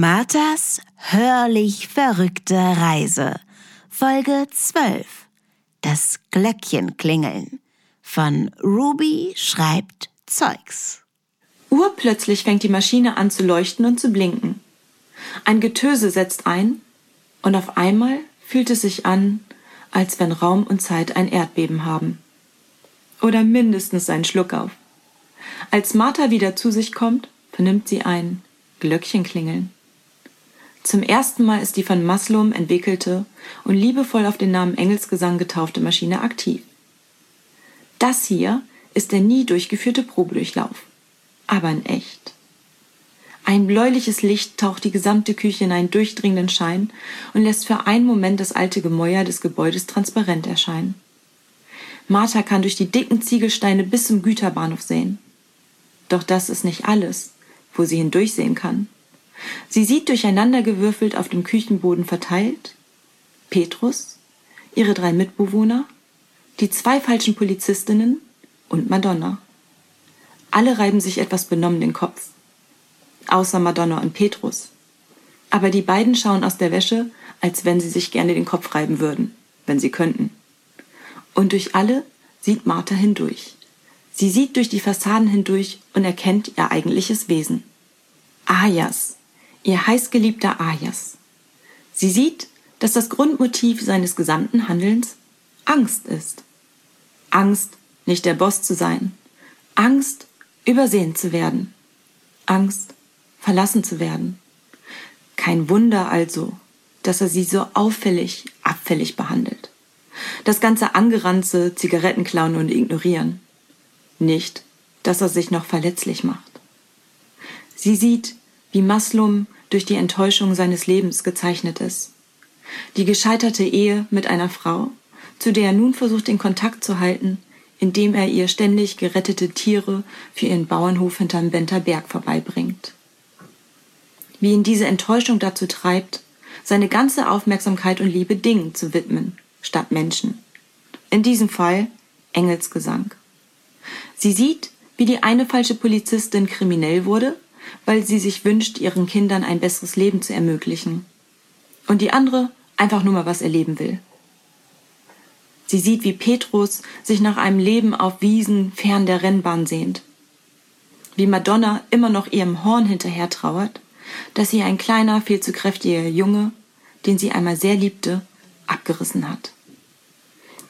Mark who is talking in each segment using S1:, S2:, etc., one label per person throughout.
S1: Marthas hörlich verrückte Reise. Folge 12. Das Glöckchen klingeln. Von Ruby schreibt Zeugs.
S2: Urplötzlich fängt die Maschine an zu leuchten und zu blinken. Ein Getöse setzt ein und auf einmal fühlt es sich an, als wenn Raum und Zeit ein Erdbeben haben. Oder mindestens einen Schluck auf. Als Martha wieder zu sich kommt, vernimmt sie ein Glöckchen klingeln. Zum ersten Mal ist die von Maslum entwickelte und liebevoll auf den Namen Engelsgesang getaufte Maschine aktiv. Das hier ist der nie durchgeführte Probedurchlauf, aber in echt. Ein bläuliches Licht taucht die gesamte Küche in einen durchdringenden Schein und lässt für einen Moment das alte Gemäuer des Gebäudes transparent erscheinen. Martha kann durch die dicken Ziegelsteine bis zum Güterbahnhof sehen. Doch das ist nicht alles, wo sie hindurchsehen kann. Sie sieht durcheinandergewürfelt auf dem Küchenboden verteilt Petrus, ihre drei Mitbewohner, die zwei falschen Polizistinnen und Madonna. Alle reiben sich etwas benommen den Kopf. Außer Madonna und Petrus. Aber die beiden schauen aus der Wäsche, als wenn sie sich gerne den Kopf reiben würden, wenn sie könnten. Und durch alle sieht Martha hindurch. Sie sieht durch die Fassaden hindurch und erkennt ihr eigentliches Wesen. Ayas, ihr heißgeliebter Ayas. Sie sieht, dass das Grundmotiv seines gesamten Handelns Angst ist. Angst, nicht der Boss zu sein. Angst, übersehen zu werden. Angst, verlassen zu werden. Kein Wunder also, dass er sie so auffällig, abfällig behandelt. Das ganze Angeranze, Zigarettenklauen und Ignorieren. Nicht, dass er sich noch verletzlich macht. Sie sieht, wie Maslum durch die Enttäuschung seines Lebens gezeichnet ist. Die gescheiterte Ehe mit einer Frau, zu der er nun versucht, den Kontakt zu halten, indem er ihr ständig gerettete Tiere für ihren Bauernhof hinterm Benter Berg vorbeibringt. Wie ihn diese Enttäuschung dazu treibt, seine ganze Aufmerksamkeit und Liebe Dingen zu widmen, statt Menschen. In diesem Fall Engelsgesang. Sie sieht, wie die eine falsche Polizistin kriminell wurde weil sie sich wünscht, ihren Kindern ein besseres Leben zu ermöglichen. Und die andere einfach nur mal was erleben will. Sie sieht, wie Petrus sich nach einem Leben auf Wiesen fern der Rennbahn sehnt. Wie Madonna immer noch ihrem Horn hinterher trauert, dass sie ein kleiner, viel zu kräftiger Junge, den sie einmal sehr liebte, abgerissen hat.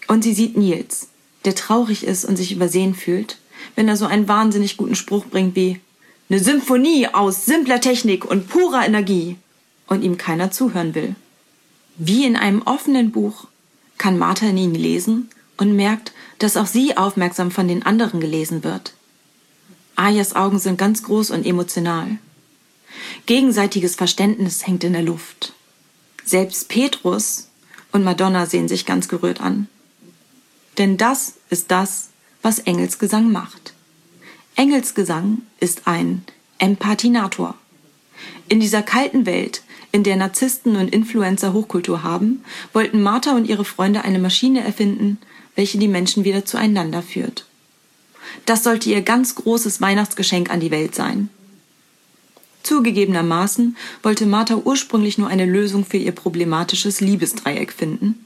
S2: Und sie sieht Nils, der traurig ist und sich übersehen fühlt, wenn er so einen wahnsinnig guten Spruch bringt wie eine Symphonie aus simpler Technik und purer Energie. Und ihm keiner zuhören will. Wie in einem offenen Buch kann Martha in ihn lesen und merkt, dass auch sie aufmerksam von den anderen gelesen wird. Ayas Augen sind ganz groß und emotional. Gegenseitiges Verständnis hängt in der Luft. Selbst Petrus und Madonna sehen sich ganz gerührt an. Denn das ist das, was Engelsgesang macht. Engelsgesang ist ein Empathinator. In dieser kalten Welt, in der Narzissten und Influencer Hochkultur haben, wollten Martha und ihre Freunde eine Maschine erfinden, welche die Menschen wieder zueinander führt. Das sollte ihr ganz großes Weihnachtsgeschenk an die Welt sein. Zugegebenermaßen wollte Martha ursprünglich nur eine Lösung für ihr problematisches Liebesdreieck finden,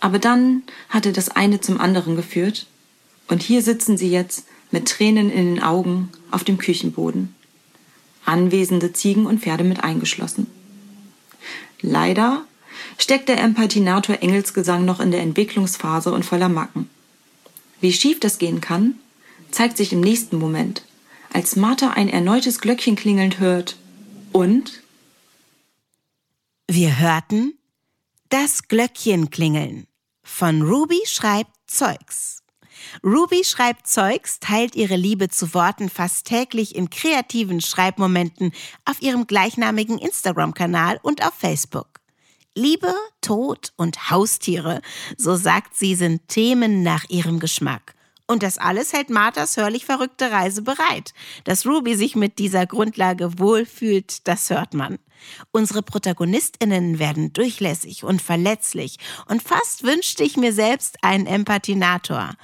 S2: aber dann hatte das eine zum anderen geführt, und hier sitzen sie jetzt mit Tränen in den Augen auf dem Küchenboden. Anwesende Ziegen und Pferde mit eingeschlossen. Leider steckt der Empathinator Engelsgesang noch in der Entwicklungsphase und voller Macken. Wie schief das gehen kann, zeigt sich im nächsten Moment, als Martha ein erneutes Glöckchen klingelnd hört und
S1: wir hörten das Glöckchen klingeln von Ruby schreibt Zeugs. Ruby schreibt Zeugs, teilt ihre Liebe zu Worten fast täglich in kreativen Schreibmomenten auf ihrem gleichnamigen Instagram-Kanal und auf Facebook. Liebe, Tod und Haustiere, so sagt sie, sind Themen nach ihrem Geschmack. Und das alles hält Marthas hörlich verrückte Reise bereit. Dass Ruby sich mit dieser Grundlage wohlfühlt, das hört man. Unsere Protagonistinnen werden durchlässig und verletzlich und fast wünschte ich mir selbst einen Empathinator.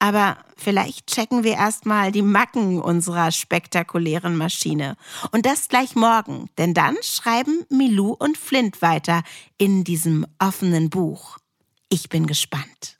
S1: Aber vielleicht checken wir erstmal die Macken unserer spektakulären Maschine. Und das gleich morgen, denn dann schreiben Milou und Flint weiter in diesem offenen Buch. Ich bin gespannt.